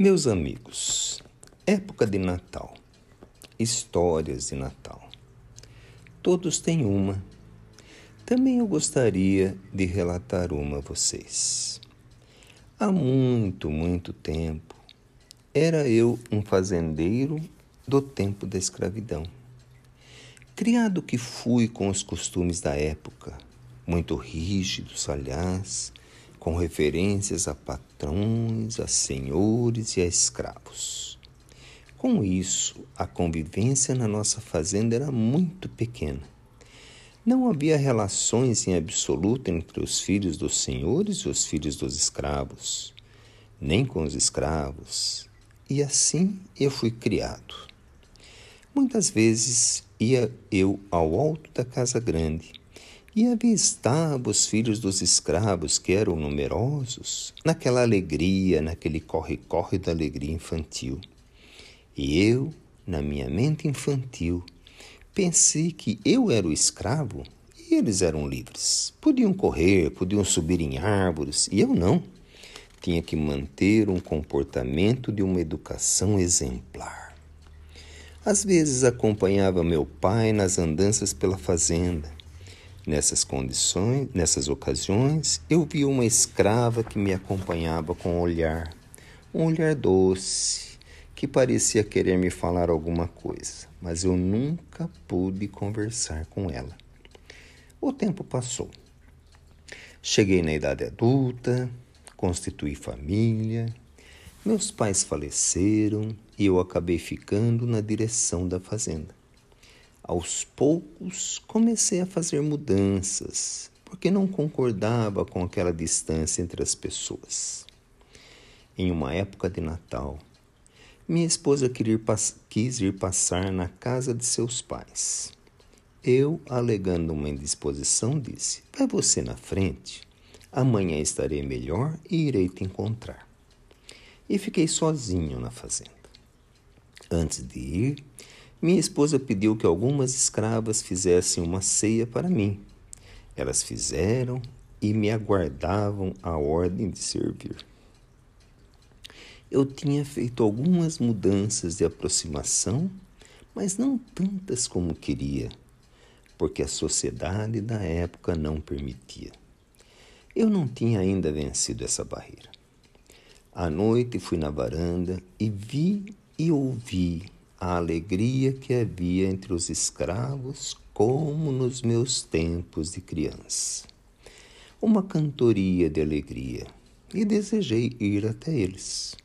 Meus amigos, época de Natal, histórias de Natal. Todos têm uma. Também eu gostaria de relatar uma a vocês. Há muito, muito tempo, era eu um fazendeiro do tempo da escravidão. Criado que fui com os costumes da época, muito rígidos, aliás, com referências a patrões, a senhores e a escravos. Com isso, a convivência na nossa fazenda era muito pequena. Não havia relações em absoluto entre os filhos dos senhores e os filhos dos escravos, nem com os escravos, e assim eu fui criado. Muitas vezes ia eu ao alto da casa grande e avistava os filhos dos escravos, que eram numerosos, naquela alegria, naquele corre-corre da alegria infantil. E eu, na minha mente infantil, pensei que eu era o escravo e eles eram livres. Podiam correr, podiam subir em árvores, e eu não. Tinha que manter um comportamento de uma educação exemplar. Às vezes acompanhava meu pai nas andanças pela fazenda. Nessas condições, nessas ocasiões, eu via uma escrava que me acompanhava com um olhar, um olhar doce, que parecia querer me falar alguma coisa, mas eu nunca pude conversar com ela. O tempo passou. Cheguei na idade adulta, constituí família, meus pais faleceram e eu acabei ficando na direção da fazenda. Aos poucos comecei a fazer mudanças, porque não concordava com aquela distância entre as pessoas. Em uma época de Natal, minha esposa quis ir passar na casa de seus pais. Eu, alegando uma indisposição, disse: Vai você na frente, amanhã estarei melhor e irei te encontrar e fiquei sozinho na fazenda. Antes de ir, minha esposa pediu que algumas escravas fizessem uma ceia para mim. Elas fizeram e me aguardavam a ordem de servir. Eu tinha feito algumas mudanças de aproximação, mas não tantas como queria, porque a sociedade da época não permitia. Eu não tinha ainda vencido essa barreira. À noite fui na varanda e vi e ouvi a alegria que havia entre os escravos, como nos meus tempos de criança. Uma cantoria de alegria, e desejei ir até eles.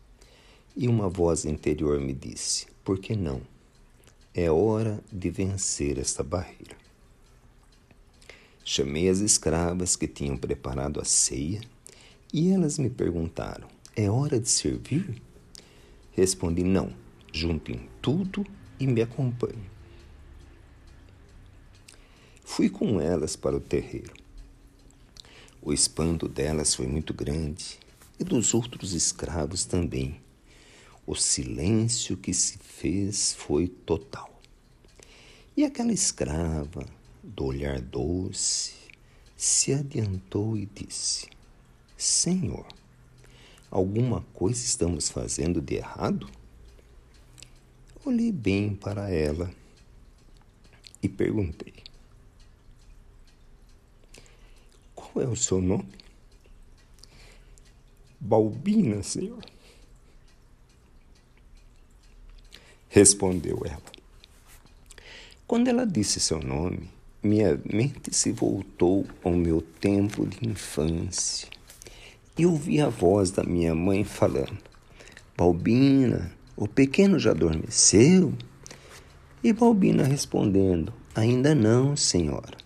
E uma voz interior me disse: Por que não? É hora de vencer esta barreira. Chamei as escravas que tinham preparado a ceia e elas me perguntaram: é hora de servir? Respondi: Não. Juntem tudo e me acompanhem. Fui com elas para o terreiro. O espanto delas foi muito grande e dos outros escravos também. O silêncio que se fez foi total. E aquela escrava, do olhar doce, se adiantou e disse: Senhor, Alguma coisa estamos fazendo de errado? Olhei bem para ela e perguntei: Qual é o seu nome? Balbina, senhor. Respondeu ela. Quando ela disse seu nome, minha mente se voltou ao meu tempo de infância e ouvi a voz da minha mãe falando: Balbina, o pequeno já adormeceu? E Balbina respondendo: Ainda não, senhora.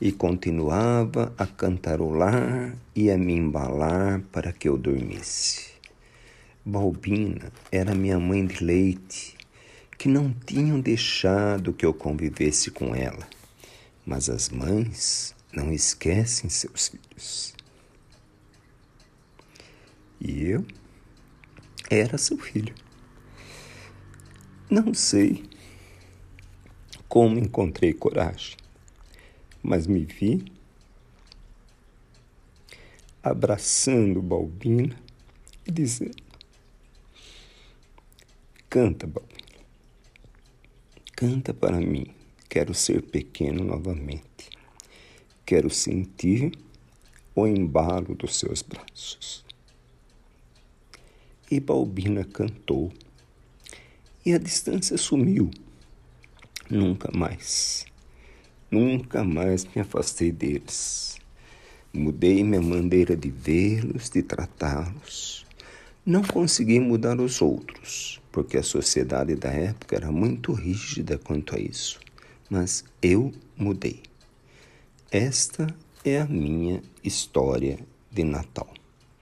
E continuava a cantarolar e a me embalar para que eu dormisse. Balbina era minha mãe de leite, que não tinham deixado que eu convivesse com ela. Mas as mães não esquecem seus filhos. E eu era seu filho. Não sei como encontrei coragem, mas me vi abraçando Balbina e dizendo: Canta, Balbino. Canta para mim. Quero ser pequeno novamente. Quero sentir o embalo dos seus braços. E Balbina cantou. E a distância sumiu. Nunca mais. Nunca mais me afastei deles. Mudei minha maneira de vê-los, de tratá-los. Não consegui mudar os outros, porque a sociedade da época era muito rígida quanto a isso. Mas eu mudei. Esta é a minha história de Natal.